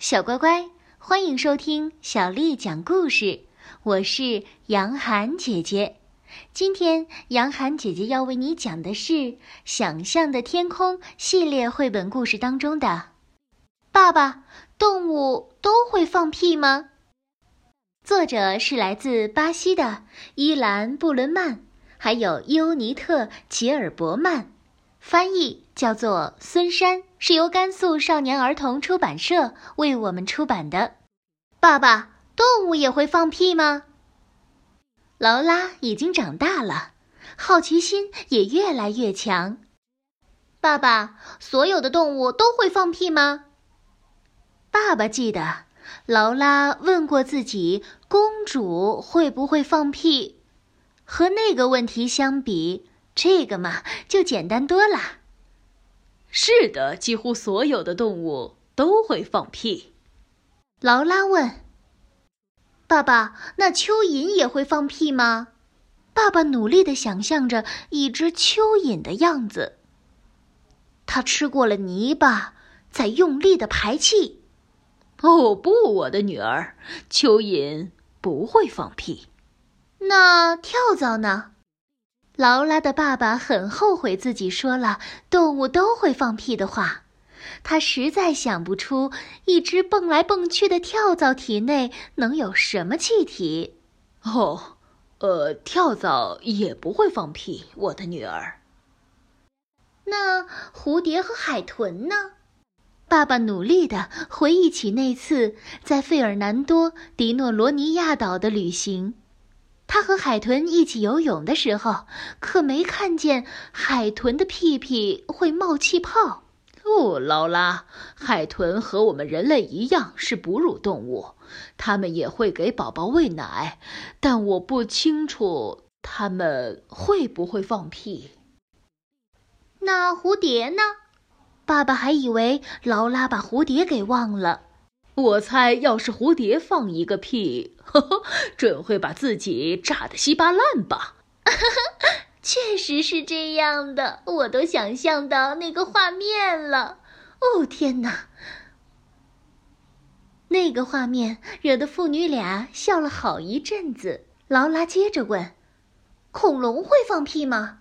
小乖乖，欢迎收听小丽讲故事。我是杨涵姐姐。今天，杨涵姐姐要为你讲的是《想象的天空》系列绘本故事当中的《爸爸，动物都会放屁吗》。作者是来自巴西的伊兰·布伦曼，还有尤尼特·吉尔伯曼，翻译叫做孙山。是由甘肃少年儿童出版社为我们出版的。爸爸，动物也会放屁吗？劳拉已经长大了，好奇心也越来越强。爸爸，所有的动物都会放屁吗？爸爸记得，劳拉问过自己，公主会不会放屁？和那个问题相比，这个嘛，就简单多了。是的，几乎所有的动物都会放屁。劳拉问：“爸爸，那蚯蚓也会放屁吗？”爸爸努力的想象着一只蚯蚓的样子。它吃过了泥巴，在用力的排气。哦不，我的女儿，蚯蚓不会放屁。那跳蚤呢？劳拉的爸爸很后悔自己说了动物都会放屁的话，他实在想不出一只蹦来蹦去的跳蚤体内能有什么气体。哦，呃，跳蚤也不会放屁，我的女儿。那蝴蝶和海豚呢？爸爸努力地回忆起那次在费尔南多·迪诺罗尼亚岛的旅行。他和海豚一起游泳的时候，可没看见海豚的屁屁会冒气泡。哦，劳拉，海豚和我们人类一样是哺乳动物，它们也会给宝宝喂奶，但我不清楚它们会不会放屁。那蝴蝶呢？爸爸还以为劳拉把蝴蝶给忘了。我猜，要是蝴蝶放一个屁，呵呵，准会把自己炸得稀巴烂吧？确实是这样的，我都想象到那个画面了。哦，天哪！那个画面惹得父女俩笑了好一阵子。劳拉接着问：“恐龙会放屁吗？”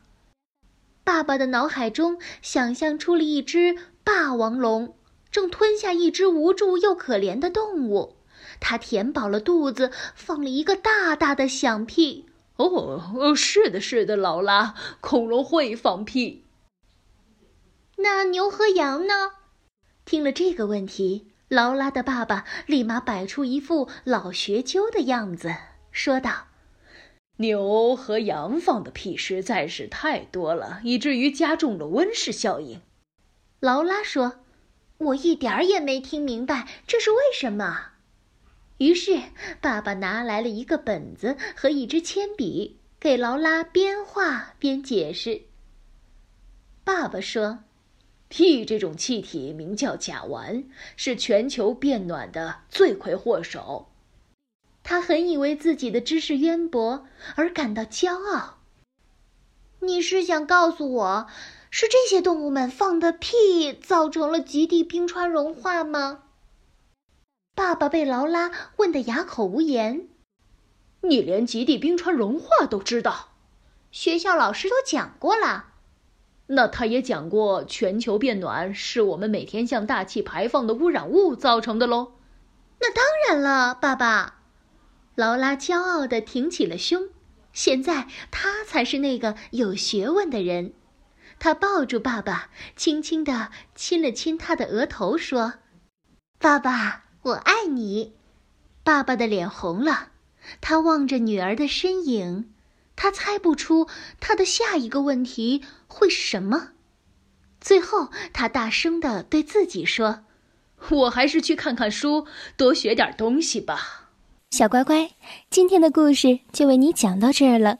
爸爸的脑海中想象出了一只霸王龙。正吞下一只无助又可怜的动物，它填饱了肚子，放了一个大大的响屁。哦，是的，是的，劳拉，恐龙会放屁。那牛和羊呢？听了这个问题，劳拉的爸爸立马摆出一副老学究的样子，说道：“牛和羊放的屁实在是太多了，以至于加重了温室效应。”劳拉说。我一点儿也没听明白这是为什么。于是，爸爸拿来了一个本子和一支铅笔，给劳拉边画边解释。爸爸说：“屁这种气体名叫甲烷，是全球变暖的罪魁祸首。”他很以为自己的知识渊博而感到骄傲。你是想告诉我？是这些动物们放的屁造成了极地冰川融化吗？爸爸被劳拉问得哑口无言。你连极地冰川融化都知道？学校老师都讲过了。那他也讲过全球变暖是我们每天向大气排放的污染物造成的喽？那当然了，爸爸。劳拉骄傲地挺起了胸。现在他才是那个有学问的人。他抱住爸爸，轻轻地亲了亲他的额头，说：“爸爸，我爱你。”爸爸的脸红了，他望着女儿的身影，他猜不出他的下一个问题会是什么。最后，他大声地对自己说：“我还是去看看书，多学点东西吧。”小乖乖，今天的故事就为你讲到这儿了。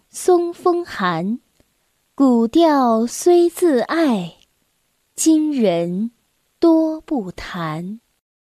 松风寒。古调虽自爱，今人多不弹。